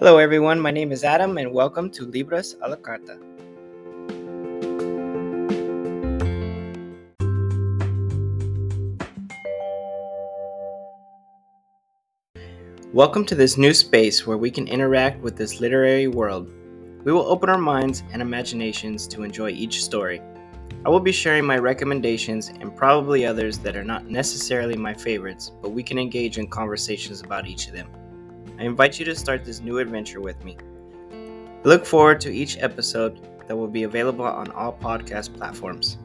Hello, everyone. My name is Adam, and welcome to Libros a la Carta. Welcome to this new space where we can interact with this literary world. We will open our minds and imaginations to enjoy each story. I will be sharing my recommendations and probably others that are not necessarily my favorites, but we can engage in conversations about each of them. I invite you to start this new adventure with me. I look forward to each episode that will be available on all podcast platforms.